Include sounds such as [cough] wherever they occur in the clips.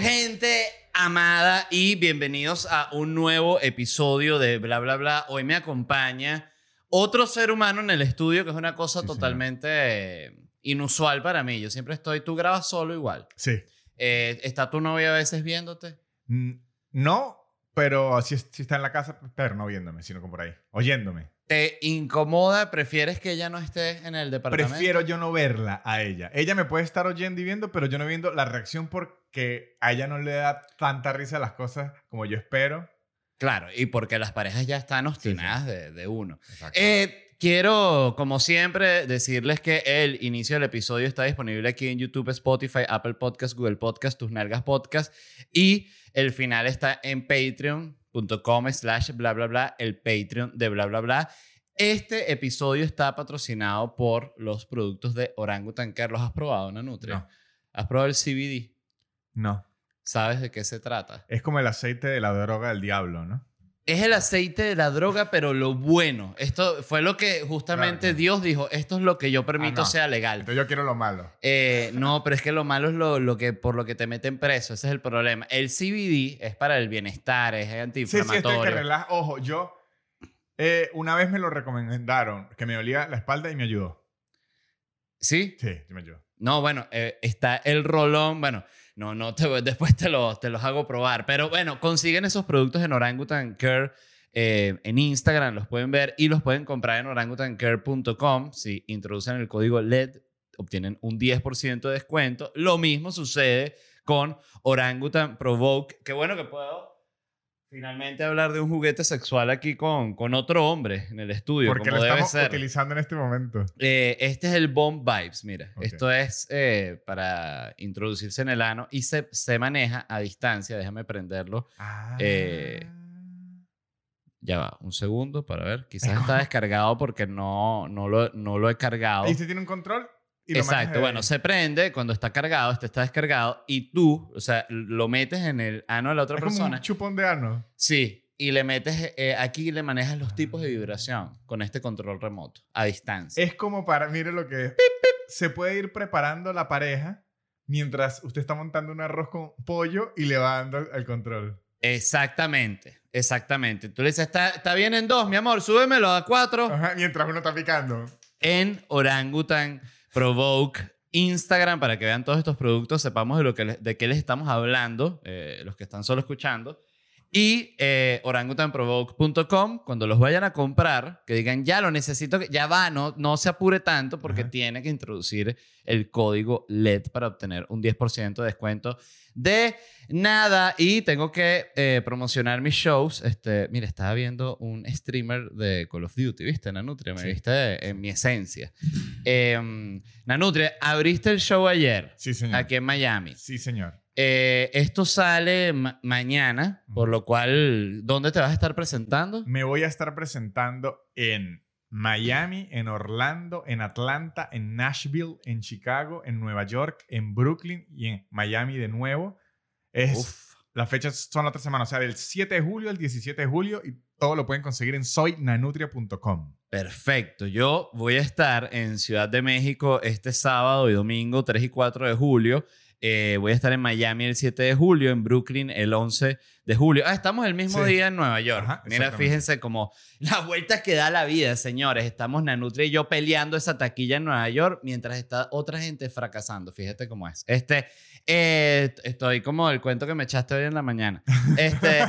gente amada y bienvenidos a un nuevo episodio de Bla Bla Bla. Hoy me acompaña otro ser humano en el estudio, que es una cosa Sí, totalmente eh, inusual para mí. Yo siempre estoy, tú grabas solo igual. Sí. Eh, ¿Está tu novia a veces viéndote? Mm, No, pero sí, sí está en la casa, pero no viéndome, sino como por ahí, oyéndome. ¿Te incomoda? ¿Prefieres que ella no esté en el departamento? Prefiero yo no verla a ella. Ella me puede estar oyendo y viendo, pero yo no viendo la reacción porque a ella no le da tanta risa las cosas como yo espero. Claro, y porque las parejas ya están obstinadas De, de uno. Eh, quiero, como siempre, decirles que el inicio del episodio está disponible aquí en YouTube, Spotify, Apple Podcast, Google Podcast, Tus Nalgas Podcast. Y el final está en patreon.com slash bla bla bla, el Patreon de bla bla bla. Este episodio está patrocinado por los productos de Orangutan Care. ¿Los has probado, Nanutria? No. ¿Has probado el CBD? No. ¿Sabes de qué se trata? Es como el aceite de la droga del diablo, ¿no? Es el aceite de la droga, pero lo bueno. Esto fue lo que justamente Claro. Dios dijo, esto es lo que yo permito Ah, no. sea legal. Entonces yo quiero lo malo. Eh, no, pero es que lo malo es lo, lo que, por lo que te meten preso. Ese es el problema. El CBD es para el bienestar, es Sí, sí, antiinflamatorio. este que relaja. Ojo, yo eh, una vez me lo recomendaron, que me dolía la espalda y me ayudó. ¿Sí? Sí, sí me ayudó. No, bueno, eh, está el rolón. Bueno, no, no, te, después te, lo- te los hago probar. Pero bueno, consiguen esos productos en Orangutan Care. eh, en Instagram los pueden ver y los pueden comprar en orangutancare.com. Si introducen el código LED, obtienen un 10% de descuento. Lo mismo sucede con Orangutan Provoke. Qué bueno que puedo finalmente hablar de un juguete sexual aquí con, con otro hombre en el estudio, Porque como lo debe estamos ser. utilizando en este momento. Eh, este es el Bomb Vibes, mira. Esto es eh, para introducirse en el ano y se, se maneja a distancia. Déjame prenderlo. Ah. Eh, Ya va, un segundo para ver. Quizás está descargado porque no, no, lo, no lo he cargado. Ahí se tiene un control y lo Exacto, bueno, se prende cuando está cargado, este está descargado y tú, o sea, lo metes en el ano de la otra es como persona. un chupón de ano. Sí, y le metes eh, aquí le manejas los tipos de vibración con este control remoto a distancia. Es como para, mire lo que es. Se puede ir preparando la pareja mientras usted está montando un arroz con pollo y le va dando el control. Exactamente, exactamente. Tú le dices, está, está bien en dos, mi amor, súbemelo a cuatro. Ajá, mientras uno está picando. En Orangutan Provoke Instagram para que vean todos estos productos, sepamos de, lo que de qué les estamos hablando, eh, los que están solo escuchando. Y eh, orangutanprovoke.com, cuando los vayan a comprar, que digan, ya lo necesito, ya va, no, no se apure tanto porque Ajá. tiene que introducir el código LED para obtener un 10% de descuento de nada. Y tengo que eh, promocionar mis shows. Este, mira, estaba viendo un streamer de Call of Duty, ¿viste, Nanutria? Me Sí. viste en mi esencia. Eh, Nanutria, abriste el show ayer Sí, señor. aquí en Miami. Sí, señor. Eh, esto sale ma- mañana, por lo cual, ¿dónde te vas a estar presentando? Me voy a estar presentando en Miami, en Orlando, en Atlanta, en Nashville, en Chicago, en Nueva York, en Brooklyn y en Miami de nuevo. Es, Uf. Las fechas son la otra semana, o sea, del 7 de julio al 17 de julio y todo lo pueden conseguir en soynanutria.com. Perfecto. Yo voy a estar en Ciudad de México este sábado y domingo 3 y 4 de julio. Eh, voy a estar en Miami el 7 de julio, en Brooklyn el 11 de julio. Ah, estamos el mismo Sí. día en Nueva York. Ajá, Mira, fíjense como [laughs] las vueltas que da la vida, señores. Estamos Nanutria y yo peleando esa taquilla en Nueva York mientras está otra gente fracasando. Fíjate cómo es. Este, eh, estoy como el cuento que me echaste hoy en la mañana. Este,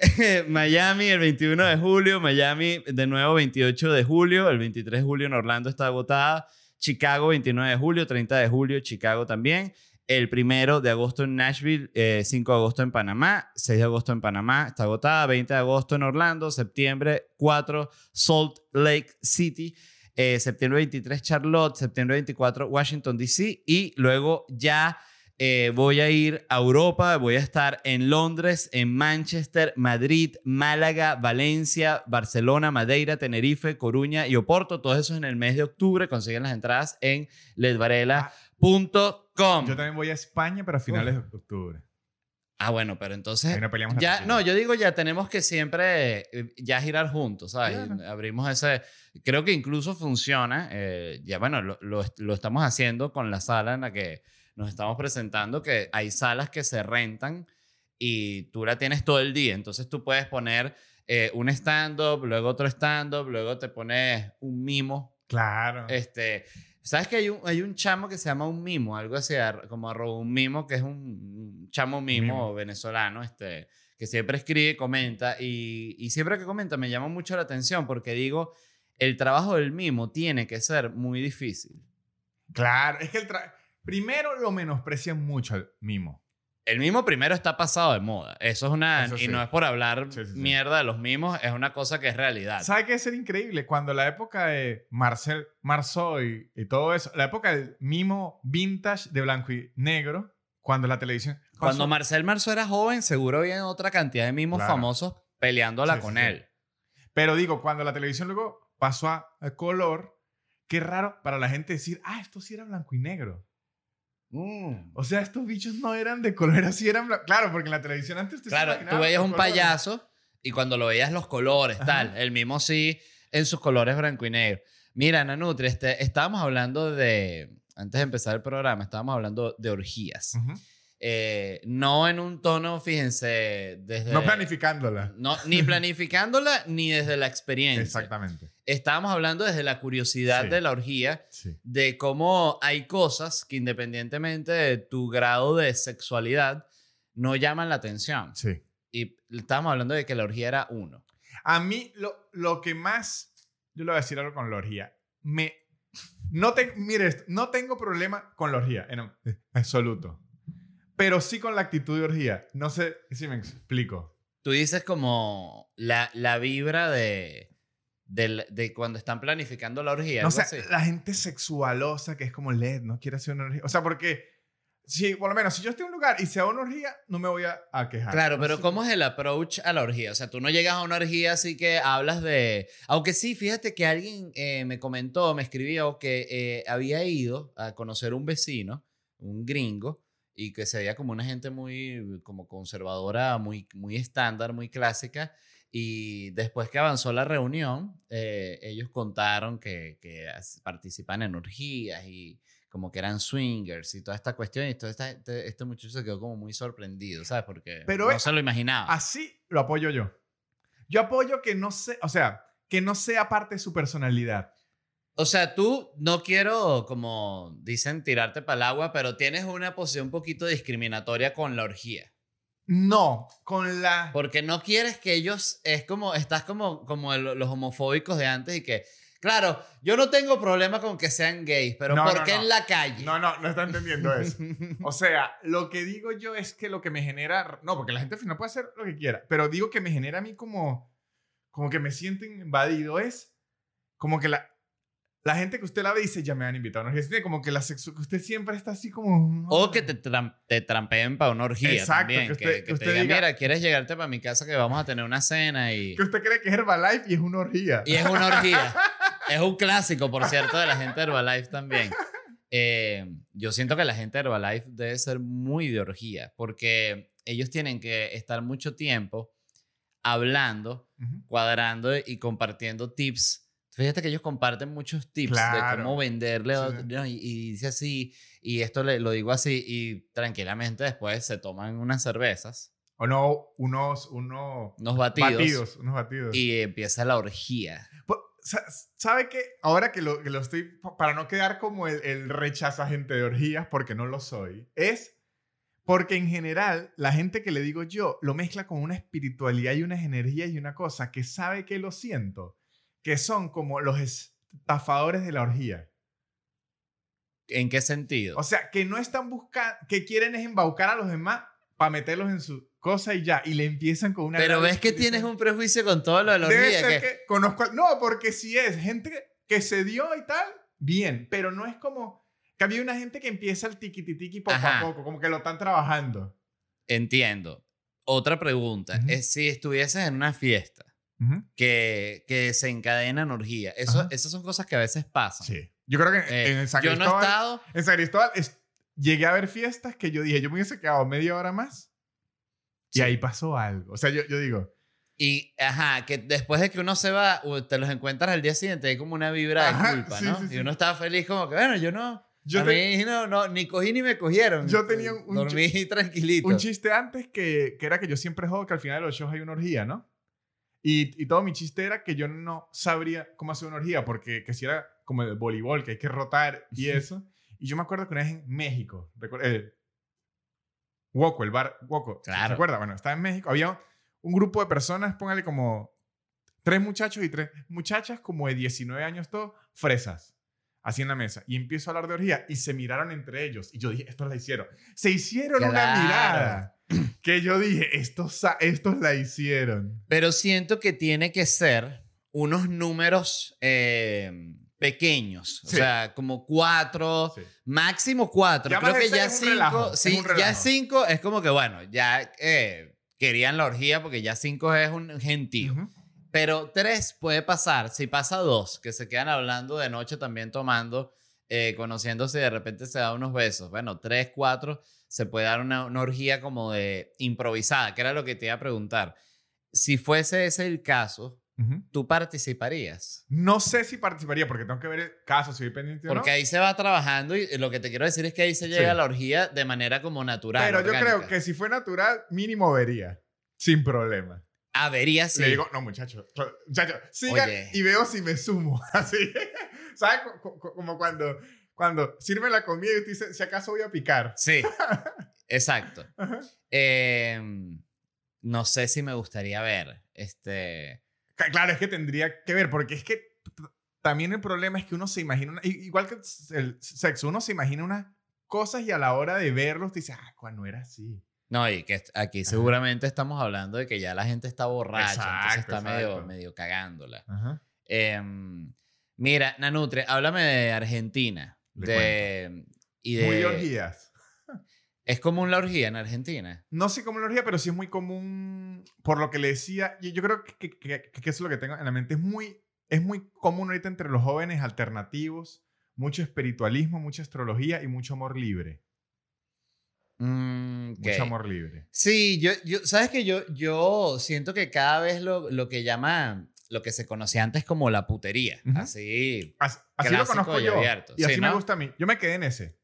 [laughs] [laughs] Miami el 21 de julio, Miami de nuevo 28 de julio, el 23 de julio en Orlando está agotada, Chicago 29 de julio, 30 de julio Chicago también, el primero de agosto en Nashville, eh, 5 de agosto en Panamá, 6 de agosto en Panamá está agotada, 20 de agosto en Orlando, septiembre 4 Salt Lake City, eh, septiembre 23 Charlotte, septiembre 24 Washington DC y luego ya eh, voy a ir a Europa, voy a estar en Londres, en Manchester, Madrid, Málaga, Valencia, Barcelona, Madeira, Tenerife, Coruña y Oporto. Todo eso en el mes de octubre. Consiguen las entradas en ledvarela.com. Yo también voy a España, pero a finales de octubre. Ah, bueno, pero entonces... Ahí no peleamos la Ya, no, yo digo ya tenemos que siempre eh, ya girar juntos, ¿sabes? Claro. Abrimos ese... Creo que incluso funciona, eh, ya bueno, lo, lo, lo estamos haciendo con la sala en la que nos estamos presentando, que hay salas que se rentan y tú la tienes todo el día, entonces tú puedes poner eh, un stand-up, luego otro stand-up, luego te pones un mimo, Claro. este... ¿Sabes que hay un, hay un chamo que se llama un mimo? Algo así, como arroba un mimo, que es un, un chamo mimo, Mimo. venezolano, este, que siempre escribe, comenta, y, y siempre que comenta me llama mucho la atención porque digo, el trabajo del mimo tiene que ser muy difícil. Claro. Es que el tra- primero lo menosprecian mucho al mimo. El mimo primero está pasado de moda. Eso es una... Eso y no es por hablar Sí, sí, sí. mierda de los mimos, es una cosa que es realidad. ¿Sabe qué es ser increíble? Cuando la época de Marcel Marceau y, y todo eso, la época del mimo vintage de blanco y negro, cuando la televisión... Cuando pasó- Marcel Marzo era joven, seguro había otra cantidad de mimos Claro. famosos peleándola con él. Pero digo, cuando la televisión luego pasó a, a color, qué raro para la gente decir, ah, esto sí era blanco y negro. Mm. O sea, estos bichos no eran de color, así eran. Claro, porque en la televisión antes se Claro, tú veías un colores. payaso y cuando lo veías los colores, Ajá. tal. El mismo sí, en sus colores blanco y negro. Mira, Nanutri, este, estábamos hablando de, antes de empezar el programa, estábamos hablando de orgías. Eh, no en un tono, fíjense, desde... No planificándola. No, ni [laughs] planificándola, ni desde la experiencia. Exactamente. Estábamos hablando desde la curiosidad Sí. de la orgía, Sí. de cómo hay cosas que independientemente de tu grado de sexualidad, no llaman la atención. Sí. Y estábamos hablando de que la orgía era uno. A mí, lo, lo que más. Yo le voy a decir algo con la orgía. Me. No te, mire, no tengo problema con la orgía, en [laughs] absoluto. Pero sí con la actitud de orgía. No sé si me explico. Tú dices como la, la vibra de, de cuando están planificando la orgía. No sé, así. la gente sexualosa que es como LED, no quiere hacer una orgía. O sea, porque. Si, por lo menos, si yo estoy en un lugar y se hago una orgía, no me voy a, a quejar. Claro, pero. ¿cómo es el approach a la orgía? O sea, tú no llegas a una orgía así que hablas de... Aunque sí, fíjate que alguien eh, me comentó, me escribió que eh, había ido a conocer un vecino, un gringo, y que se veía como una gente muy como conservadora, muy, muy estándar, muy clásica. Y después que avanzó la reunión, eh, ellos contaron que, que participan en orgías y como que eran swingers y toda esta cuestión. Y todo esta- este, este muchacho se quedó como muy sorprendido, ¿sabes? Porque Pero no es- se lo imaginaba. Así lo apoyo yo. Yo apoyo que no sé, o sea, que no sea parte de su personalidad. O sea, tú no quiero, como dicen, tirarte para el agua, pero tienes una posición un poquito discriminatoria con la orgía. No, con la... Porque no quieres que ellos, es como, estás como, como el- los homofóbicos de antes y que, claro, yo no tengo problema con que sean gays, pero No, ¿por no, qué no. en la calle? No, no, no está entendiendo eso. [laughs] O sea, lo que digo yo es que lo que me genera... No, porque la gente al final puede hacer lo que quiera, pero digo que me genera a mí como... Como que me siento invadido es como que la... La gente que usted la ve dice, ya me han invitado. ¿no? Es como que la sexu que usted siempre está así como... O que te, tram- te trampeen para una orgía Exacto, también. que usted- que que te usted diga- mira, ¿quieres llegarte para mi casa que vamos a tener una cena? Y, Que usted cree que es Herbalife y es una orgía. y es una orgía. [laughs] es un clásico, por cierto, de la gente de Herbalife también. Eh, yo siento que la gente de Herbalife debe ser muy de orgía, porque ellos tienen que estar mucho tiempo hablando, cuadrando y compartiendo tips. Fíjate que ellos comparten muchos tips de Claro. cómo venderle Sí. ¿no? y, y dice así, y esto le, lo digo así, y tranquilamente después se toman unas cervezas, O no, unos, unos unos batidos, batidos, unos batidos. y empieza la orgía. Sa- ¿Sabe qué? Ahora que lo, que lo estoy, pa- para no quedar como el, el rechaza gente de orgías, porque no lo soy, es porque en general la gente que le digo yo lo mezcla con una espiritualidad y unas energías y una cosa que sabe que lo siento, que son como los estafadores de la orgía. ¿En qué sentido? O sea, que no están buscando, que quieren es embaucar a los demás para meterlos en su cosa y ya, y le empiezan con una... Pero ves que tienes un prejuicio con todo lo de la Debe orgía. ser que- que conozco. No, porque si es gente que, se dio y tal, bien. Pero no es como. Que había una gente que empieza el tiquititiqui poco Ajá. a poco, como que lo están trabajando. Entiendo. Otra pregunta. Es si estuvieses en una fiesta que, que se encadenan orgía. Eso, Ajá. esas son cosas que a veces pasan. Sí. Yo creo que Eh, en San yo no he Cristóbal. estado... En San Cristóbal es- llegué a ver fiestas que yo dije, yo me hubiese quedado media hora más Y ahí pasó algo. O sea, yo, yo digo, Y, ajá, que después de que uno se va, te los encuentras al día siguiente, hay como una vibra de Ajá, culpa, sí, ¿no? sí, sí. Y uno estaba feliz como que, bueno, yo no... yo a te- mí no, no, ni cogí ni me cogieron. Yo tenía un- un Dormí [laughs] tranquilito. un chiste antes que, que era que yo siempre jodo que al final de los shows hay una orgía, ¿no? Y, y todo mi chiste era que yo no sabría cómo hacer una orgía, porque que si era como el voleibol, que hay que rotar y eso. y yo me acuerdo que una vez en México, recu- eh, Woco, el bar Woco, ¿se- ¿se Claro. acuerda? Bueno, estaba en México, había un grupo de personas, póngale como tres muchachos y tres muchachas, como de 19 años todos, fresas, así en la mesa. Y empiezo a hablar de orgía y se miraron entre ellos. Y yo dije, estos la hicieron. Se hicieron una mirada. Que yo dije, estos, estos la hicieron. Pero siento que tiene que ser unos números eh, pequeños. O Sí. sea, como cuatro, Sí. máximo cuatro. Ya Creo que ya cinco, relajo, sí, ya cinco es como que, bueno, ya eh, querían la orgía porque ya cinco es un gentío. Pero tres puede pasar. Si pasa dos, que se quedan hablando de noche también tomando, eh, conociéndose y de repente se da unos besos. Bueno, tres, cuatro, se puede dar una, una orgía como de improvisada, que era lo que te iba a preguntar. Si fuese ese el caso, Ujú. ¿tú participarías? No sé si participaría porque tengo que ver el caso, si pendiente o no. Porque ahí se va trabajando y lo que te quiero decir es que ahí se llega Sí. a la orgía de manera como natural. Pero yo creo orgánica. que si fue natural, mínimo vería. Sin problema. Avería sí. Le digo, no, muchachos, muchachos, sigan Oye. y veo si me sumo. [laughs] Así. ¿Sabes? Co- co- Como cuando, cuando sirve la comida y te dice, si acaso voy a picar. Sí, [laughs] exacto. Eh, no sé si me gustaría ver. Este. Claro, es que tendría que ver, porque es que también el problema es que uno se imagina, una- igual que el sexo, uno se imagina unas cosas y a la hora de verlos te dice, ah, cuando era así. No, y que aquí seguramente estamos hablando de que ya la gente está borracha, entonces Exacto, está medio, exacto. medio cagándola. Ajá. Em, mira, Nanutria, háblame de Argentina. Le De, y de, Muy orgías. Es común la orgía en Argentina. No sé cómo la orgía, pero sí es muy común, por lo que le decía, y yo creo que, que, que- que eso es lo que tengo en la mente, es muy, es muy común ahorita entre los jóvenes alternativos, mucho espiritualismo, mucha astrología y mucho amor libre. Mm, ok. Mucho amor libre. Sí, yo, yo, sabes que yo, yo siento que cada vez lo, lo que llama, lo que se conocía antes como la putería, Ujú. así, As- Así, lo conozco y yo. abierto. Y Sí, así me ¿no? gusta a mí. Yo me quedé en ese.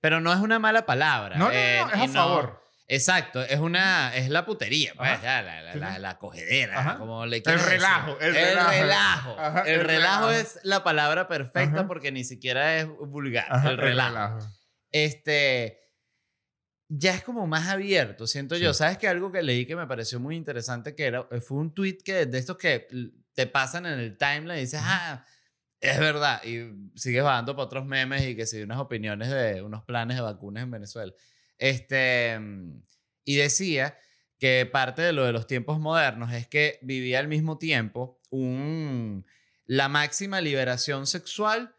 pero no es una mala palabra. No, no, no, eh, es a favor. Exacto, es una, es la putería, pues, ya, la, la, Sí, la, sí. la cogedera, Ajá. como le El relajo, el El relajo. relajo. Ajá, el el relajo relajo. es la palabra perfecta Ajá. porque ni siquiera es vulgar. Ajá, el relajo. Este, ya es como más abierto, siento yo. Sí. ¿Sabes que algo que leí que me pareció muy interesante que era, fue un tweet que de estos que te pasan en el timeline y dices, ah, es verdad. Y sigues bajando para otros memes y que sí, unas opiniones de unos planes de vacunas en Venezuela. Este, y decía que parte de lo de los tiempos modernos es que vivía al mismo tiempo un, la máxima liberación sexual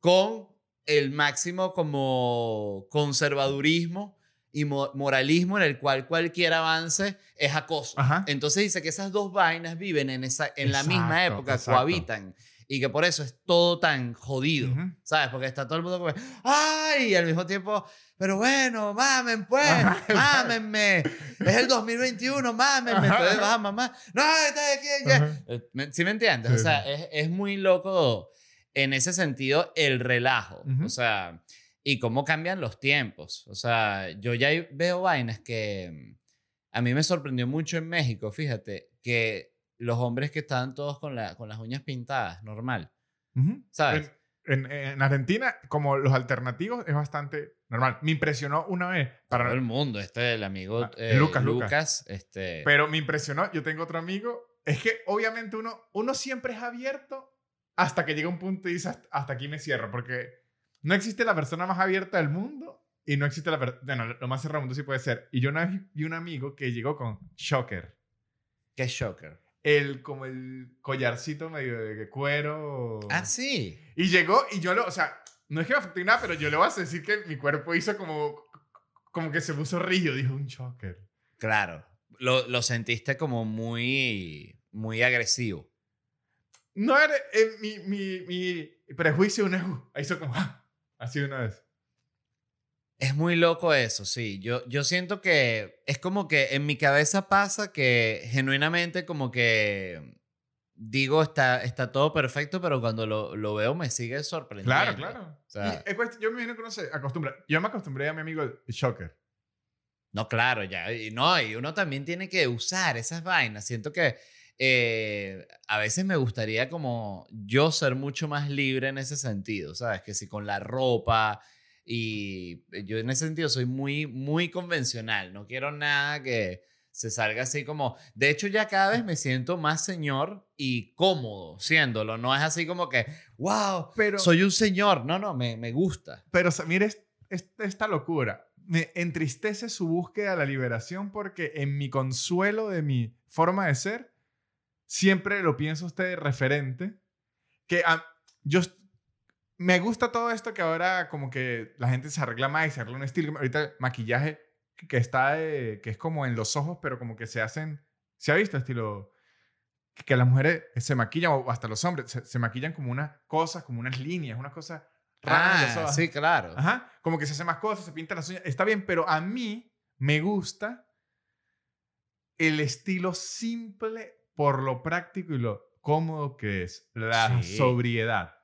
con el máximo como conservadurismo y mo- moralismo en el cual cualquier avance es acoso. Ajá. Entonces dice que esas dos vainas viven en, esa, en la misma Exacto, época, exacto. cohabitan. Y que por eso es todo tan jodido. Ujú. ¿Sabes? Porque está todo el mundo como, ¡ay! Y al mismo tiempo, pero bueno, mamen pues, Ajá, [laughs] mámenme. Es el 2021, mámenme. Ajá. Entonces vas a mamá, no, está aquí, ya. Eh, ¿me- ¿Sí me entiendes? Sí, o sea, es, es muy loco en ese sentido el relajo. Ujú. O sea, y cómo cambian los tiempos. O sea, yo ya veo vainas que mm, a mí me sorprendió mucho en México, fíjate, que los hombres que estaban todos con, la, con las uñas pintadas, normal. ¿Sabes? En, en- en Argentina, como los alternativos, es bastante normal. Me impresionó una vez. Para todo el mundo, este, el amigo Ah, eh, Lucas, Lucas, Lucas. este... Pero me impresionó. Yo tengo otro amigo. Es que obviamente uno, uno siempre es abierto hasta que llega un punto y dice hasta, hasta aquí me cierro. Porque no existe la persona más abierta del mundo y no existe la persona. Bueno, lo más cerrado del mundo sí puede ser. Y yo una vez vi un amigo que llegó con Shocker. Qué shocker. El, como el collarcito medio de cuero. Ah, sí. Y llegó y yo lo, o sea, no es que me afecte nada, pero yo le voy a decir que mi cuerpo hizo como, como que se puso rígido, dijo un choker. Claro. Lo, lo sentiste como muy, muy agresivo. No era, eh, mi, mi, mi prejuicio una, hizo como, ah, así una vez. Es muy loco eso, sí. Yo, yo siento que es como que en mi cabeza pasa que genuinamente como que digo, está, está todo perfecto, pero cuando lo, lo veo me sigue sorprendiendo. Claro, claro. O sea, yo me imagino que uno se acostumbra. Yo me acostumbré a mi amigo el Shocker. No, claro, ya. Y no, y uno también tiene que usar esas vainas. Siento que eh, a veces me gustaría como yo ser mucho más libre en ese sentido, ¿sabes? Que si con la ropa y yo en ese sentido soy muy, muy convencional. No quiero nada que se salga así como... De hecho, ya cada vez me siento más señor y cómodo siéndolo. No es así como que, wow, Pero, soy un señor. No, no, me, me gusta. pero mire es- es- esta locura. Me entristece su búsqueda de la liberación porque en mi consuelo de mi forma de ser, siempre lo pienso usted de referente. Que a- yo me gusta todo esto que ahora como que la gente se arregla más y se arregla un estilo. Ahorita maquillaje que, está de- que es como en los ojos, pero como que se hacen, ¿se ha visto estilo? Que, las mujeres se maquillan o hasta los hombres se, se maquillan como unas cosas, como unas líneas, unas cosas raras Ah, sí, claro. Ajá, como que se hace más cosas, se pinta las uñas. Está bien, pero a mí me gusta el estilo simple por lo práctico y lo cómodo que es. La Sí. sobriedad.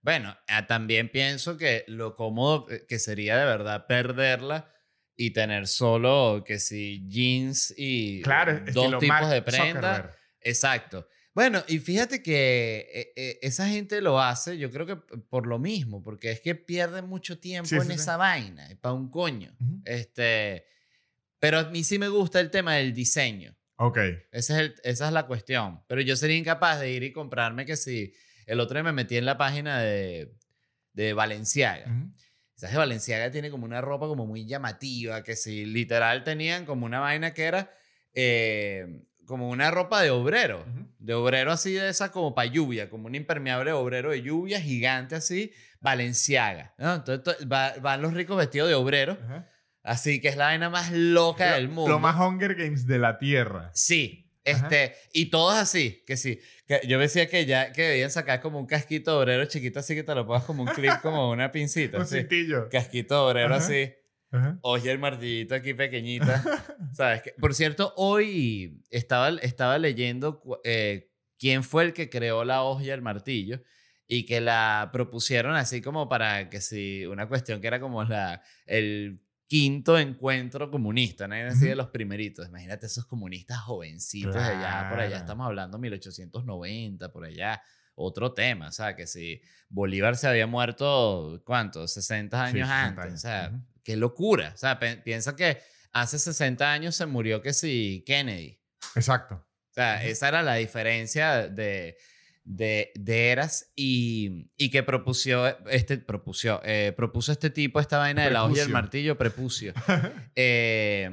Bueno, ah, también pienso que lo cómodo que- que sería de verdad perderla y tener solo que si jeans y Claro, dos tipos Mark de prenda. Zuckerberg. Exacto. Bueno, y fíjate que eh, eh, esa gente lo hace, yo creo que por lo mismo, porque es que pierden mucho tiempo Sí, en sí, sí. esa vaina, para un coño. Este, pero a mí sí me gusta el tema del diseño. Ok. Ese es el- esa es la cuestión. Pero yo sería incapaz de ir y comprarme que si el otro día me metí en la página de, de Valenciaga. Ujú. ¿Sabes? Valenciaga tiene como una ropa como muy llamativa, que si literal tenían como una vaina que era eh, como una ropa de obrero. De obrero así de esa como para lluvia, como un impermeable obrero de lluvia gigante así, Valenciaga. ¿no? Entonces to- va- van los ricos vestidos de obrero. Así que es la vaina más loca Lo- del mundo. Lo más Hunger Games de la Tierra. Sí, Ajá. este, y todos así, que sí. Que yo decía que ya que debían sacar como un casquito obrero chiquito así que te lo pongas como un clip, como una pincita. [laughs] Un así. cintillo. Casquito obrero Ajá. así. Ajá. Oye, el martillito aquí pequeñita. [laughs] ¿Sabes? qué? Por cierto, hoy estaba, estaba leyendo eh, quién fue el que creó la hoja y el martillo y que la propusieron así como para que si una cuestión que era como la, el quinto encuentro comunista, ¿no? Así de los primeritos. Imagínate esos comunistas jovencitos de allá, por allá Claro. estamos hablando 1890, por allá. Otro tema, o sea, que si Bolívar se había muerto, ¿cuánto? 60 Sí, años 60 antes, años. o sea, qué locura. O sea, piensa que hace 60 años se murió que sí Kennedy. Exacto. O sea, esa era la diferencia de, de, de eras y, y que propusió este, propusió, eh, propuso este tipo esta vaina de la hoja y el Prepucio. martillo, prepucio. [laughs] Eh,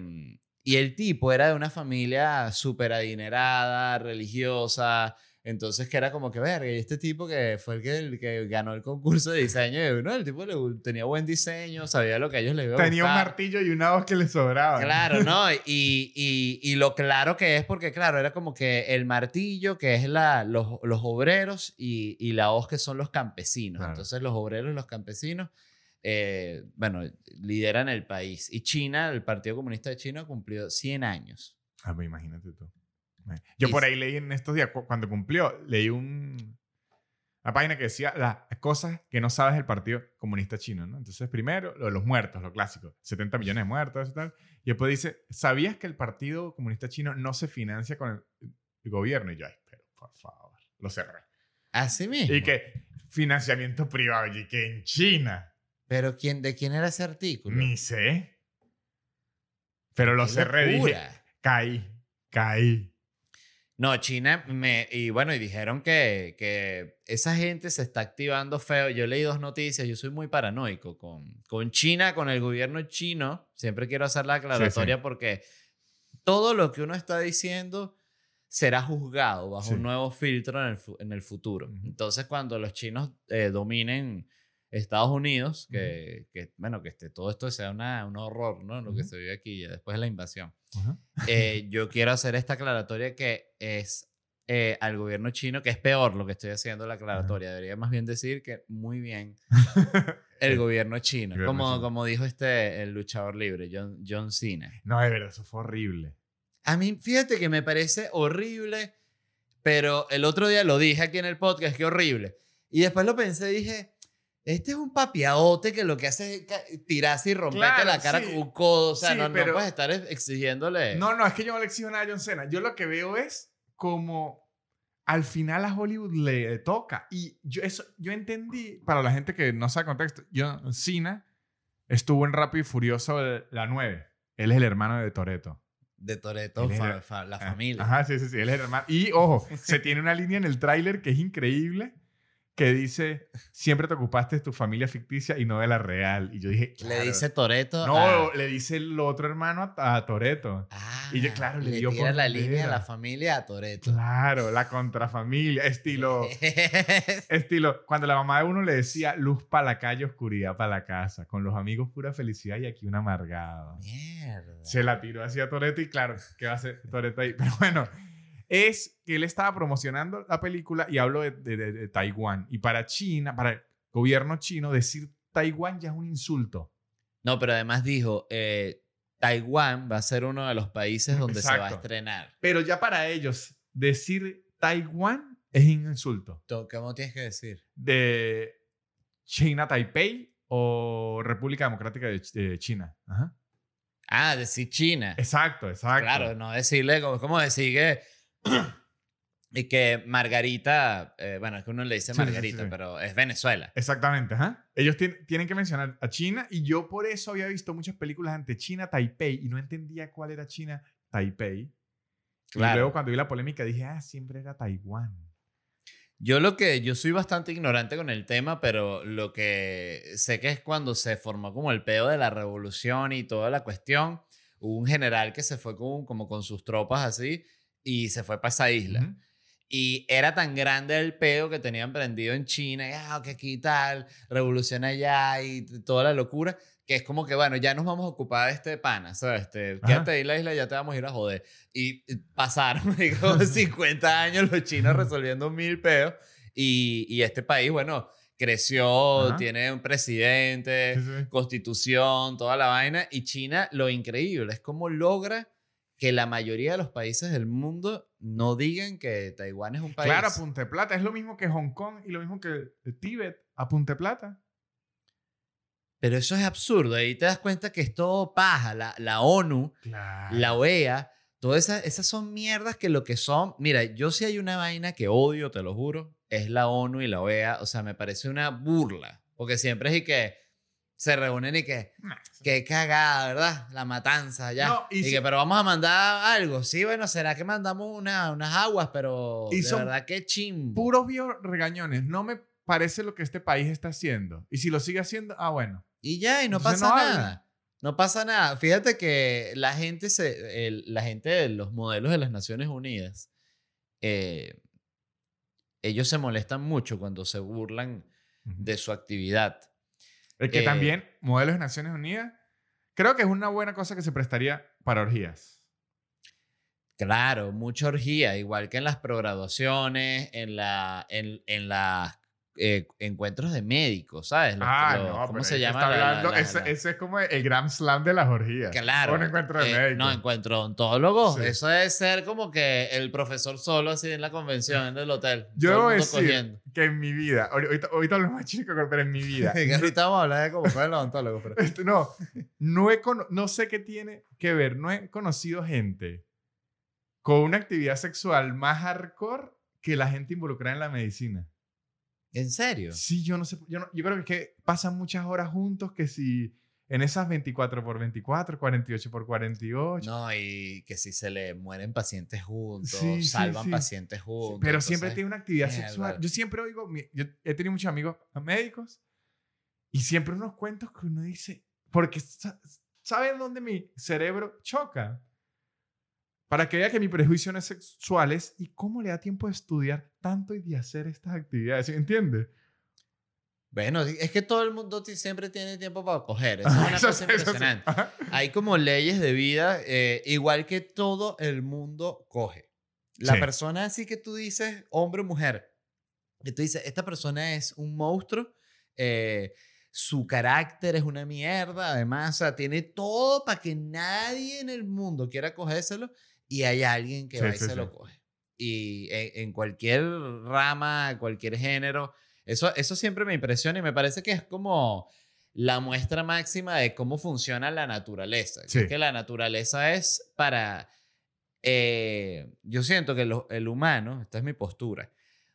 y el tipo era de una familia súper adinerada, religiosa. Entonces, que era como que, verga, y este tipo que fue el que, el que ganó el concurso de diseño, y uno, el tipo le tenía buen diseño, sabía lo que a ellos les iba a Tenía un martillo y una voz que le sobraba. Claro, [laughs] ¿no? Y, y, y lo claro que es, porque claro, era como que el martillo, que es la, los, los obreros, y, y la hoz, que son los campesinos. Claro. Entonces, los obreros y los campesinos, eh, bueno, lideran el país. Y China, el Partido Comunista de China, cumplió 100 años. Ah, pues imagínate tú. Yo por ahí leí en estos días, cu- cuando cumplió, leí un, una página que decía las cosas que no sabes del Partido Comunista Chino, ¿no? Entonces, primero, lo de los muertos, lo clásico. 70 millones de muertos y tal. Y después dice, ¿sabías que el Partido Comunista Chino no se financia con el, gobierno? Y yo, ay, pero por favor, lo cerré. Así mismo. Y que financiamiento privado, y que en China, Pero ¿quién, ¿de quién era ese artículo? ni sé. Pero lo ¡Qué cerré, dije, caí, caí. No, China me... Y bueno, y dijeron que, que esa gente se está activando feo. Yo leí dos noticias, yo soy muy paranoico con, con China, con el gobierno chino. Siempre quiero hacer la aclaratoria porque todo lo que uno está diciendo será juzgado bajo Sí. un nuevo filtro en el, en el futuro. Entonces, cuando los chinos eh, dominen Estados Unidos, que, que, bueno, que este, todo esto sea una, un horror, ¿no? Lo que Ujú. se vive aquí después de la invasión Ajá. eh, yo quiero hacer esta aclaratoria que es eh, al gobierno chino, que es peor lo que estoy haciendo la aclaratoria. Debería más bien decir que muy bien [laughs] el gobierno chino. Gobierno como, como dijo este, el luchador libre, John, John Cena. No, de verdad, eso fue horrible. A mí, fíjate que me parece horrible, pero el otro día lo dije aquí en el podcast, que horrible. Y después lo pensé y dije, este es un papiaote que lo que hace es tirarse y romperte Claro, la cara sí. con un codo. O sea, Sí, no, no puedes estar exigiéndole... No, no, es que yo no le exijo nada a John Cena. Yo lo que veo es como al final a Hollywood le toca. Y yo, eso, yo entendí, para la gente que no sabe contexto, John Cena estuvo en Rápido y Furioso la 9. Él es el hermano de Toreto. De Toreto, la familia. Ajá, sí, sí, sí, él es el hermano. Y ojo, [laughs] se tiene una línea en el tráiler que es increíble que dice, siempre te ocupaste de tu familia ficticia y no de la real. Y yo dije, Le claro. dice Toreto. No, le dice el otro hermano a, a Toreto. y yo, claro, le dio tira la línea era. la familia a Toreto. Claro, la contrafamilia, estilo, [laughs] estilo, cuando la mamá de uno le decía luz para la calle, oscuridad para la casa, con los amigos pura felicidad y aquí un amargado. Mierda. Se la tiró hacia Toreto y claro, ¿qué va a hacer Toreto ahí? Pero bueno, es que él estaba promocionando la película y hablo de, de- de- de Taiwán. Y para China, para el gobierno chino, decir Taiwán ya es un insulto. No, pero además dijo, eh, Taiwán va a ser uno de los países donde se va a estrenar. Pero ya para ellos, decir Taiwán es un insulto. To- ¿Cómo tienes que decir? De China Taipei o República Democrática de, Ch- de China. Ajá. Ah, decir China. Exacto, exacto. Claro, no decirle, como, como decir que... [clears throat] y que Margarita, eh, bueno, es que uno le dice Sí, sí, sí, Margarita, sí. pero es Venezuela. Exactamente, ajá. Ellos tien- tienen que mencionar a China y yo por eso había visto muchas películas ante China Taipei y no entendía cuál era China Taipei. Y Claro. luego cuando vi la polémica dije, ah, siempre era Taiwán. Yo lo que, yo soy bastante ignorante con el tema, pero lo que sé que es cuando se formó como el peo de la revolución y toda la cuestión, hubo un general que se fue con, como con sus tropas así y se fue para esa isla. Ujú. Y era tan grande el peo que tenían prendido en China, y, ah, que aquí tal, revolución allá y toda la locura, que es como que, bueno, ya nos vamos a ocupar de este pana, ¿sabes? Este, quédate ahí la isla, ya te vamos a ir a joder. Y eh, pasaron, [laughs] digo, 50 años los chinos [laughs] resolviendo mil peos y, y este país, bueno, creció, Ajá. tiene un presidente, Sí, sí. constitución, toda la vaina. Y China, lo increíble es cómo logra que la mayoría de los países del mundo no digan que Taiwán es un país. Claro, a Punta Plata. Es lo mismo que Hong Kong y lo mismo que Tíbet a Punta Plata. Pero eso es absurdo. Ahí te das cuenta que es todo paja. La, la ONU, Claro. la OEA, todas esas, esas son mierdas que lo que son. Mira, yo sí hay una vaina que odio, te lo juro, es la ONU y la OEA. O sea, me parece una burla. Porque siempre es y que se reúnen y que, que cagada, ¿verdad? La matanza ya. No, y y si- que, pero vamos a mandar algo. Sí, bueno, será que mandamos una, unas aguas, pero Y de verdad que chimbo. Puros bio regañones. No me parece lo que este país está haciendo. Y si lo sigue haciendo, ah, bueno. Y ya, y no Entonces pasa no nada. No pasa nada. Fíjate que la gente, se, el- la gente de los modelos de las Naciones Unidas, eh, ellos se molestan mucho cuando se burlan de su actividad. El que Eh, también, modelos de Naciones Unidas, creo que es una buena cosa que se prestaría para orgías. Claro, mucha orgía, igual que en las prograduaciones, en, la, en, en las eh, encuentros de médicos, ¿sabes? Los- ah, los- no, ¿Cómo se llama? está la- la- hablando- la- ese, es como el Grand Slam de las orgías. Claro. Un encuentro de eh, médicos. no, encuentro odontólogos. Sí. Eso debe ser como que el profesor solo así en la convención del hotel. Yo debo el decir cogiendo. que en mi vida, ahorita, ahorita hablo más chico, pero en mi vida, [laughs] ahorita vamos a hablar de cómo fue el odontólogo. Pero... Este, no, no, he no sé qué tiene que ver. No he conocido gente con una actividad sexual más hardcore que la gente involucrada en la medicina. ¿En serio? Sí, yo no sé. Yo, no- yo creo que, es que pasan muchas horas juntos que si en esas 24 por 24, 48 por 48. No, y que si se le mueren pacientes juntos, Sí, salvan sí. pacientes juntos. pero siempre tiene una actividad mierda. sexual. Yo siempre oigo, yo he tenido muchos amigos médicos y siempre unos cuentos que uno dice, porque sa- ¿saben dónde mi cerebro choca? Para que vea que mi prejuicio no es sexual es y cómo le da tiempo de estudiar tanto y de hacer estas actividades, ¿sí me entiende? Bueno, es que todo el mundo siempre tiene tiempo para coger. Eso es una Eso- cosa eso impresionante. Ajá. Hay como leyes de vida, eh, igual que todo el mundo coge. La Sí. persona así que tú dices, hombre o mujer, que tú dices, esta persona es un monstruo, eh, su carácter es una mierda, además, o sea, tiene todo para que nadie en el mundo quiera cogérselo y hay alguien que Sí, va y sí, se sí. lo coge. Y en, en cualquier rama, cualquier género, eso, eso siempre me impresiona y me parece que es como la muestra máxima de cómo funciona la naturaleza. es que la naturaleza es para... eh, yo siento que lo- el humano, esta es mi postura,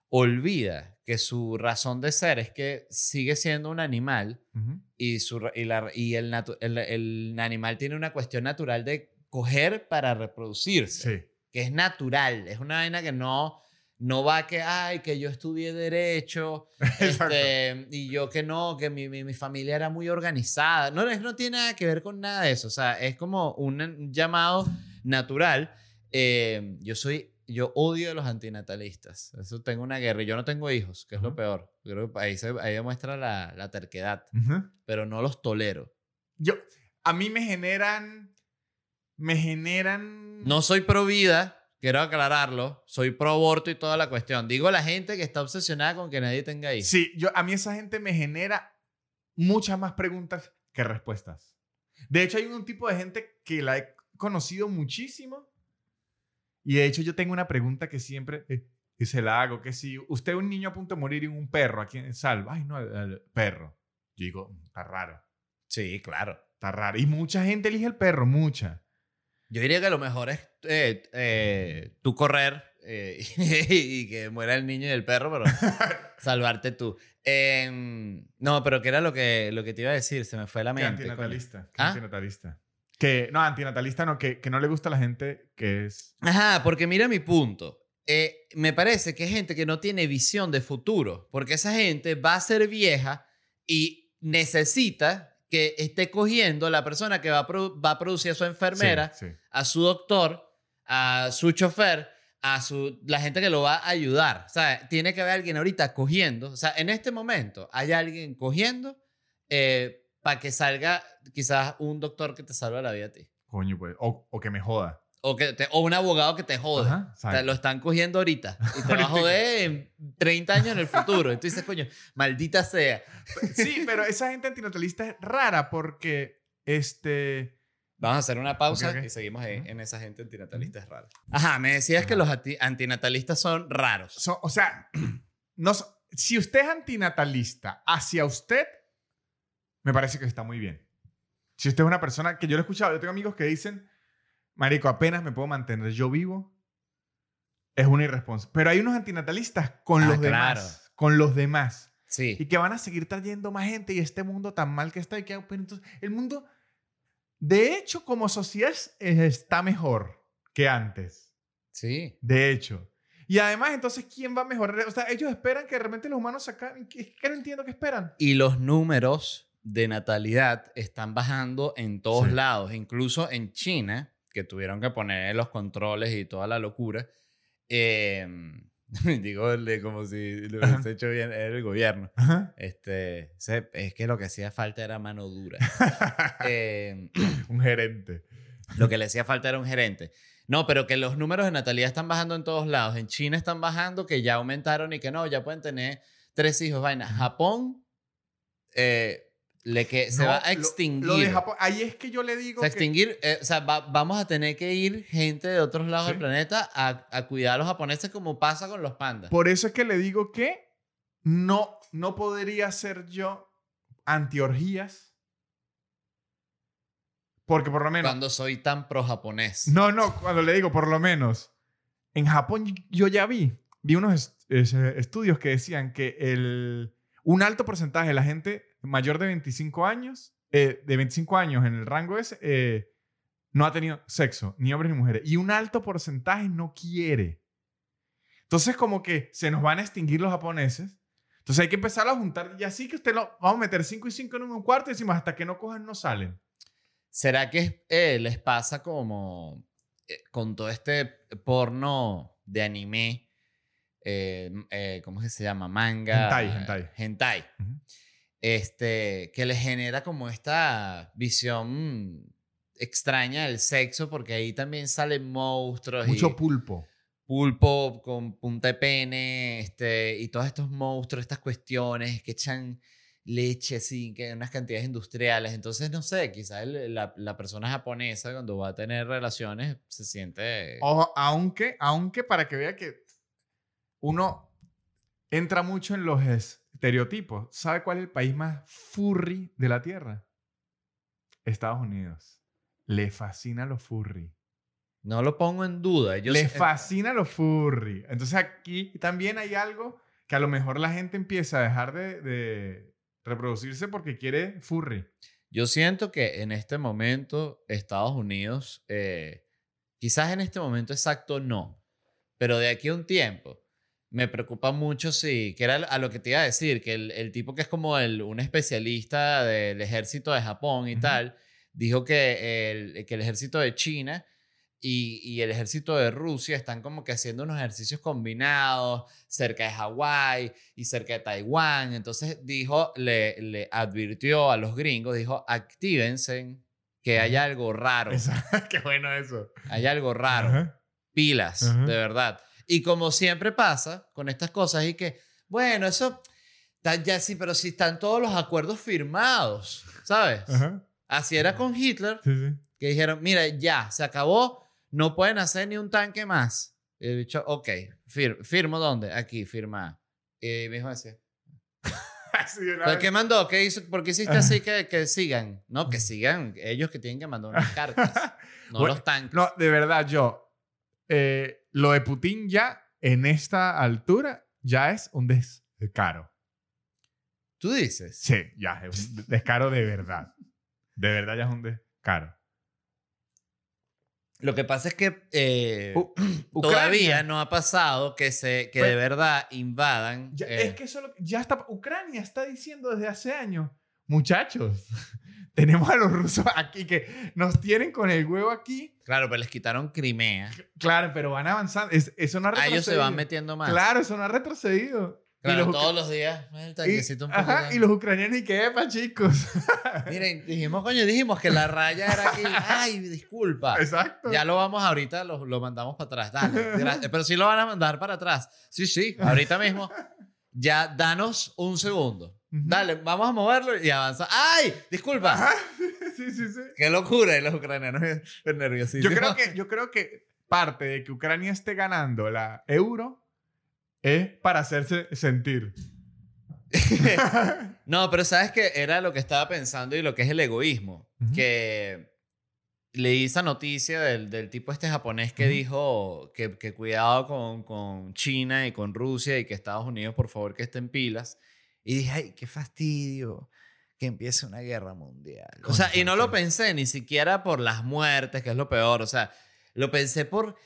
olvida que su razón de ser es que sigue siendo un animal y, su, y, la, y el, natu- el, el animal tiene una cuestión natural de coger para reproducirse Sí. que es natural, es una vaina que no, no va que, ay, que yo estudié derecho, [laughs] este, y yo que no, que mi, mi, mi familia era muy organizada. No, no tiene nada que ver con nada de eso, o sea, es como un llamado natural. Eh, yo soy, yo odio a los antinatalistas, eso tengo una guerra, y yo no tengo hijos, que es lo Ujú. peor. Creo que ahí, se, ahí demuestra la, la terquedad, Ujú. pero no los tolero. Yo, a mí me generan, me generan... No soy pro vida, quiero aclararlo. Soy pro aborto y toda la cuestión. Digo la gente que está obsesionada con que nadie tenga hijos. Sí, yo, a mí esa gente me genera muchas más preguntas que respuestas. De hecho, hay un tipo de gente que la he conocido muchísimo. Y de hecho, yo tengo una pregunta que siempre eh, y se la hago: que si usted es un niño a punto de morir y un perro, ¿a quién salva? Ay, no, perro. Yo digo, "Mm, está raro, Sí, claro. está raro. Y mucha gente elige el perro, mucha. Yo diría que lo mejor es eh, eh, tú correr eh, [laughs] y que muera el niño y el perro, pero [laughs] salvarte tú. No, pero ¿qué era lo que, lo que te iba a decir? Se me fue la Que mente. coño. antinatalista. que ¿Ah? antinatalista. Que, no, antinatalista no, que, que no le gusta a la gente que es... Ajá, porque mira mi punto. Eh, me parece que hay gente que no tiene visión de futuro, porque esa gente va a ser vieja y necesita que esté cogiendo la persona que va a, va a producir a su enfermera, Sí, sí. a su doctor, a su chofer, a su, la gente que lo va a ayudar. O sea, tiene que haber alguien ahorita cogiendo. O sea, en este momento hay alguien cogiendo para que salga quizás un doctor que te salve la vida a ti. Coño, pues. O, o que me joda. O, que te- o un abogado que te jode. Ajá, O sea, exacto. lo están cogiendo ahorita y te [laughs] va a joder en 30 años en el futuro. Y tú dices, coño, maldita sea. Sí, pero esa gente antinatalista es rara porque, este... Vamos a hacer una pausa Ok, ok. y seguimos en, Ujú. en esa gente antinatalista es rara. Ajá, me decías que los anti- antinatalistas son raros. son- o sea, [clears throat] no, so- si usted es antinatalista hacia usted, me parece que está muy bien. Si usted es una persona que yo lo he escuchado, yo tengo amigos que dicen, Marico, apenas me puedo mantener yo vivo, es una irresponsable. Pero hay unos antinatalistas con Ah, los claro. demás. Con los demás. Sí. y que van a seguir trayendo más gente y este mundo tan mal que está y que pero entonces, el mundo de hecho como sociedad es- está mejor que antes Sí. de hecho y además entonces quién va a mejorar o sea ellos esperan que realmente los humanos acaben es que no entiendo qué esperan Y los números de natalidad están bajando en todos Sí. lados, incluso en China, que tuvieron que poner los controles y toda la locura. Eh, [laughs] digo como si lo hubiese hecho bien el gobierno. Ajá. Este, es que lo que hacía falta era mano dura. [laughs] Eh, [clears throat] un gerente lo que le hacía falta era un gerente. No, pero que los números de natalidad están bajando en todos lados. En China están bajando, que ya aumentaron y que no, ya pueden tener tres hijos. Vaina. Japón eh, le que se No, va a extinguir. lo de Japón ahí es que yo le digo se que- extinguir. eh, o sea, va- vamos a tener que ir gente de otros lados Sí. del planeta a, a cuidar a los japoneses como pasa con los pandas. por eso es que le digo que no no podría ser yo antiorgías porque por lo menos Cuando soy tan pro japonés. No, no, cuando le digo por lo menos, en Japón yo ya vi, vi unos est- es- estudios que decían que el, un alto porcentaje de la gente mayor de 25 años, eh, de 25 años en el rango ese, eh, no ha tenido sexo, ni hombres ni mujeres, y un alto porcentaje no quiere. Entonces como que se nos van a extinguir los japoneses. Entonces hay que empezar a juntar, y así que usted lo, vamos a meter 5 y 5 en un cuarto y decimos, hasta que no cojan no salen. ¿Será que eh, les pasa como eh, con todo este porno de anime? eh, eh, ¿Cómo es que se llama? Manga. Hentai, hentai. hentai. Este, que les genera como esta visión extraña del sexo, porque ahí también salen monstruos. Mucho y, pulpo. pulpo con punta de pene, este, y todos estos monstruos, estas cuestiones que echan leche, así, que unas cantidades industriales. Entonces, no sé, quizás el- la, la persona japonesa cuando va a tener relaciones se siente... Ojo, aunque, aunque para que vea que uno entra mucho en los estereotipos. ¿Sabe cuál es el país más furry de la Tierra? Estados Unidos. Le fascina los furry. No lo pongo en duda. Le sé- fascina los furry. Entonces aquí también hay algo que a lo mejor la gente empieza a dejar de, de reproducirse porque quiere furry. Yo siento que en este momento Estados Unidos, eh, quizás en este momento exacto no, pero de aquí a un tiempo me preocupa mucho si, que era a lo que te iba a decir, que el, el tipo que es como el, un especialista del ejército de Japón y Ujú. tal, dijo que el, que el ejército de China y, y el ejército de Rusia están como que haciendo unos ejercicios combinados cerca de Hawái y cerca de Taiwán. Entonces dijo, le, le advirtió a los gringos, dijo, actívense, que hay algo raro, [laughs] Qué bueno eso. hay algo raro, Ajá. pilas, Ajá. de verdad. Y como siempre pasa con estas cosas, y que, bueno, eso, ya sí, pero si están todos los acuerdos firmados, ¿sabes? Ajá. Así era con Hitler, Sí, sí. que dijeron, mira, ya, se acabó, no pueden hacer ni un tanque más. Y el bicho, ok, fir- ¿firmo dónde? Aquí, firma. Y mi hijo decía, Así [laughs] de una ¿pero vez. qué mandó? ¿Qué hizo? ¿Por qué hiciste así que, que sigan? No, que sigan ellos que tienen que mandar unas [laughs] cartas, no Bueno, los tanques. No, de verdad, yo. Eh, lo de Putin ya, en esta altura, ya es un descaro. Tú dices. Sí, ya es un descaro de verdad. De verdad ya es un descaro. Lo que pasa es que eh, [clears throat] todavía no ha pasado que, se, que Pues- de verdad invadan. Ya- eh, Es que eso lo- ya está. Ucrania está diciendo desde hace años, muchachos, tenemos a los rusos aquí que nos tienen con el huevo aquí. Claro, pero les quitaron Crimea. Claro, pero van avanzando. Es- eso no ha A retrocedido. ellos se van metiendo más. Claro, eso no ha retrocedido. Claro, y los, todos los días. Y- un ajá, y los ucranianos y qué epa, chicos. [laughs] Miren, dijimos, coño, dijimos que la raya era aquí. [laughs] Ay, disculpa. Exacto. Ya lo vamos ahorita, lo, lo mandamos para atrás. Dale, gracias. Pero sí lo van a mandar para atrás. Sí, sí, ahorita mismo. Ya, danos un segundo. Dale, vamos a moverlo y avanza. ¡Ay! Disculpa. Ajá. [laughs] Sí, sí, sí. Qué locura. Y los ucranianos nerviosísimos. Yo creo, que, yo creo que parte de que Ucrania esté ganando la euro es para hacerse sentir. [laughs] No, pero sabes que era lo que estaba pensando y lo que es el egoísmo. Ujú. Que leí esa noticia del, del tipo este japonés que Ujú. dijo que, que cuidado con, con China y con Rusia y que Estados Unidos, por favor, que estén pilas. Y dije, ay, qué fastidio que empiece una guerra mundial. O sea, y no lo pensé ni siquiera por las muertes, que es lo peor. O sea, lo pensé por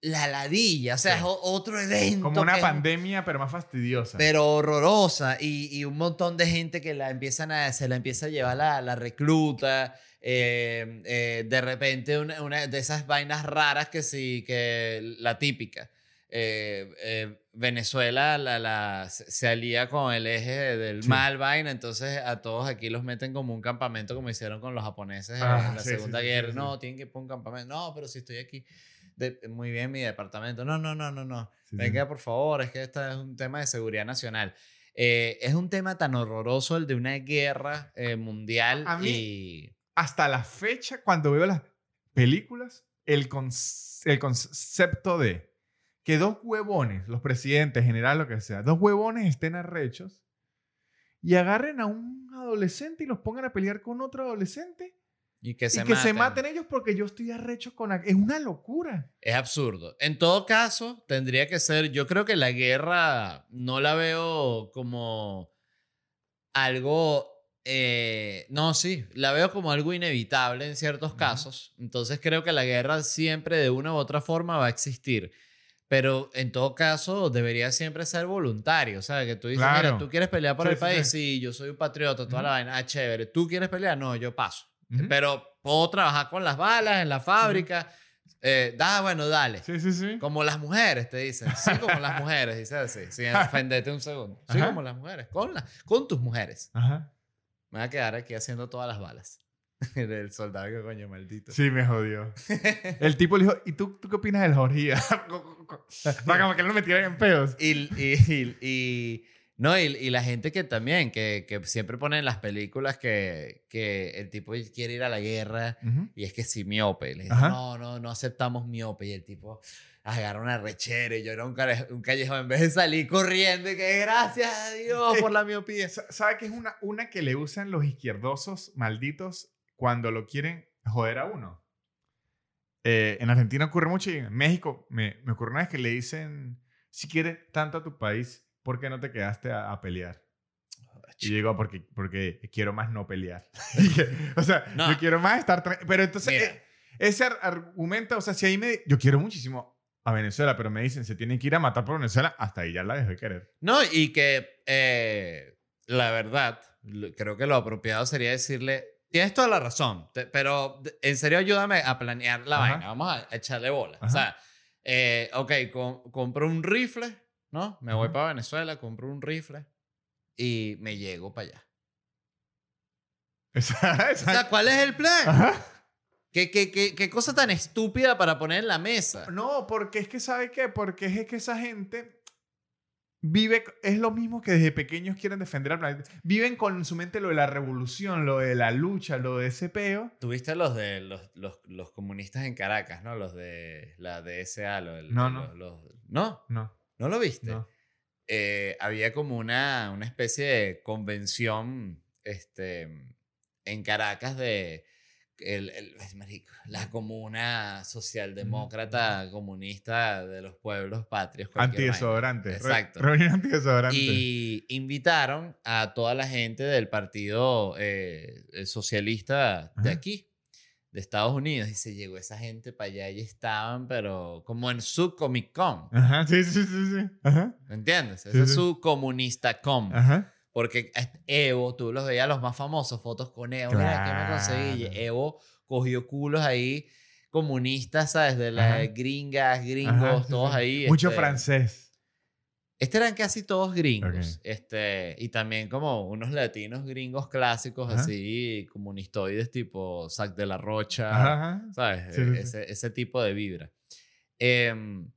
la ladilla. O sea, Sí. es otro evento. Como una es- pandemia, pero más fastidiosa. pero horrorosa y, y un montón de gente que la empiezan a, se la empieza a llevar la, la recluta. eh, eh, de repente una, una de esas vainas raras que sí, que la típica. Eh, eh, Venezuela la, la- se alía con el eje del Sí. mal vaina, entonces a todos aquí los meten como un campamento como hicieron con los japoneses Ah, en la sí, Segunda sí, Guerra. No, tienen que poner un campamento. No, pero si estoy aquí. de- muy bien mi departamento. No, no, no, no, no. Venga, por favor, es que este es un tema de seguridad nacional. Eh, es un tema tan horroroso el de una guerra eh, mundial A mí- y... Hasta la fecha, cuando veo las películas, el, conce- el concepto de que dos huevones, los presidentes, general, lo que sea, dos huevones estén arrechos y agarren a un adolescente y los pongan a pelear con otro adolescente Y que, y se, que se maten. maten ellos porque yo estoy arrecho con... Es una locura. Es absurdo. En todo caso, tendría que ser, yo creo que la guerra no la veo como algo, eh, no, sí, la veo como algo inevitable en ciertos casos. Entonces creo que la guerra siempre de una u otra forma va a existir. Pero en todo caso debería siempre ser voluntario, ¿sabes? Que tú dices, Claro. mira, tú quieres pelear por Sí, el país, sí. sí, yo soy un patriota, toda la Ujú. vaina, ah, chévere. ¿Tú quieres pelear? No, yo paso. Ujú. Pero puedo trabajar con las balas en la fábrica. Eh, da, bueno, dale. Sí, sí, sí. Como las mujeres, te dicen. Sí, como las mujeres, dice así. Sin [laughs] ofenderte un segundo. Sí, Ajá. como las mujeres. Con, la- con tus mujeres. Ajá. Me voy a quedar aquí haciendo todas las balas. [laughs] El soldado que coño, maldito. Sí, me jodió. [laughs] El tipo le dijo, ¿y tú, tú qué opinas de la orgía? Para que no me tiren en pedos. Y, y, y, y- no, y, y la gente que también, que, que siempre pone en las películas que, que el tipo quiere ir a la guerra Ujú. y es que sí, miope. Le dice, no, no, no aceptamos miope. Y el tipo agarra una rechera y yo era un, un callejón en vez de salir corriendo y que gracias a Dios por la miopía. Sa- ¿Sabe qué es una, una que le usan los izquierdosos malditos cuando lo quieren joder a uno? Eh, en Argentina ocurre mucho y en México me, me ocurre una vez que le dicen, si quieres tanto a tu país, ¿por qué no te quedaste a, a pelear? Y yo digo, porque, porque quiero más no pelear. [laughs] Y o sea, No. yo quiero más estar... Pero entonces, eh, ese ar- argumento, o sea, si ahí me... Yo quiero muchísimo a Venezuela, pero me dicen, se tienen que ir a matar por Venezuela, hasta ahí ya la dejé querer. No, y que eh, la verdad, creo que lo apropiado sería decirle, tienes toda la razón, te- pero en serio ayúdame a planear la Ajá. vaina, vamos a echarle bola. O Ajá. sea, eh, ok, com- compro un rifle, ¿no? Me voy Ajá. para Venezuela, compro un rifle y me llego para allá. Esa- O sea, ¿cuál es el plan? Ajá. ¿Qué, qué, qué, qué cosa tan estúpida para poner en la mesa? No, porque es que, ¿sabe qué? Porque es que esa gente vive, es lo mismo que desde pequeños quieren defender al planeta. Viven con su mente lo de la revolución, lo de la lucha, lo de ese peo. Tuviste los de los, los, los comunistas en Caracas, ¿no? Los de la DSA, lo del- No, no. los- ¿No? No, ¿No lo viste? no. eh, había como una, una especie de convención este, en Caracas de el, el- la comuna socialdemócrata comunista de los pueblos patrios. Antidesodorante. Re- Exacto. Reunión antidesodorante. Y invitaron a toda la gente del partido eh, eh, socialista de Ajá. aquí, de Estados Unidos. Y se llegó esa gente para allá y estaban, pero como en su Comic Con. Ajá, sí, sí, sí, sí. Ajá, ¿Me entiendes? Sí, Ese es sí. su comunista com. ajá. Porque Evo, tú los veías los más famosos, fotos con Evo. Mira, ¿qué me conseguí? Y Claro. Evo cogió culos ahí comunistas, ¿sabes? De las Ajá. gringas, gringos, Ajá, sí, todos sí. ahí. Mucho este, francés. Este eran casi todos gringos. Ok. Este, y también como unos latinos gringos clásicos, Ajá. así, comunistoides tipo Sac de la Rocha. ¿sabes? Sí, Eh. Ese, ese tipo de vibra. Em,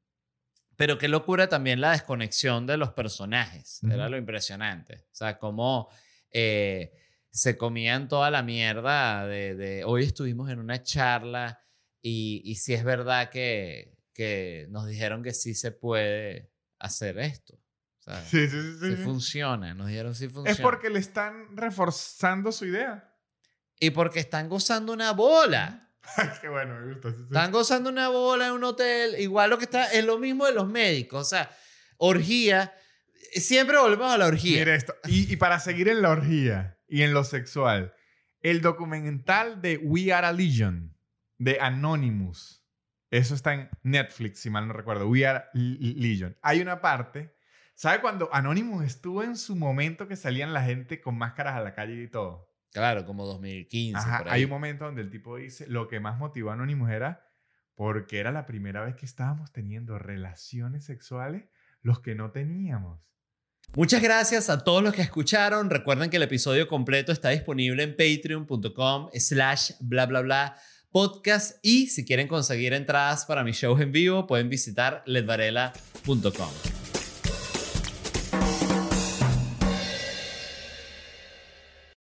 pero qué locura también la desconexión de los personajes. Era Ujú. lo impresionante. O sea, cómo eh, se comían toda la mierda de, de, hoy estuvimos en una charla y, y si es verdad que, que nos dijeron que sí se puede hacer esto. Sí, Sí, sí, sí. sí, sí. funciona. Nos dijeron sí funciona. Es porque le están reforzando su idea. Y porque están gozando una bola. Qué bueno, me gusta. Están gozando una bola en un hotel. Igual lo que está es lo mismo de los médicos. O sea, orgía. Siempre volvemos a la orgía. Mira esto. Y, y para seguir en la orgía y en lo sexual, el documental de We Are a Legion, de Anonymous, eso está en Netflix, si mal no recuerdo, We Are Legion. Hay una parte, ¿sabe cuando Anonymous estuvo en su momento que salían la gente con máscaras a la calle y todo? Claro, como 2015. Ajá, por ahí. hay un momento donde el tipo dice, lo que más motivó a Anonymous era porque era la primera vez que estábamos teniendo relaciones sexuales los que no teníamos. Muchas gracias a todos los que escucharon. Recuerden que el episodio completo está disponible en patreon.com slash bla bla bla podcast y si quieren conseguir entradas para mis shows en vivo pueden visitar ledvarela.com.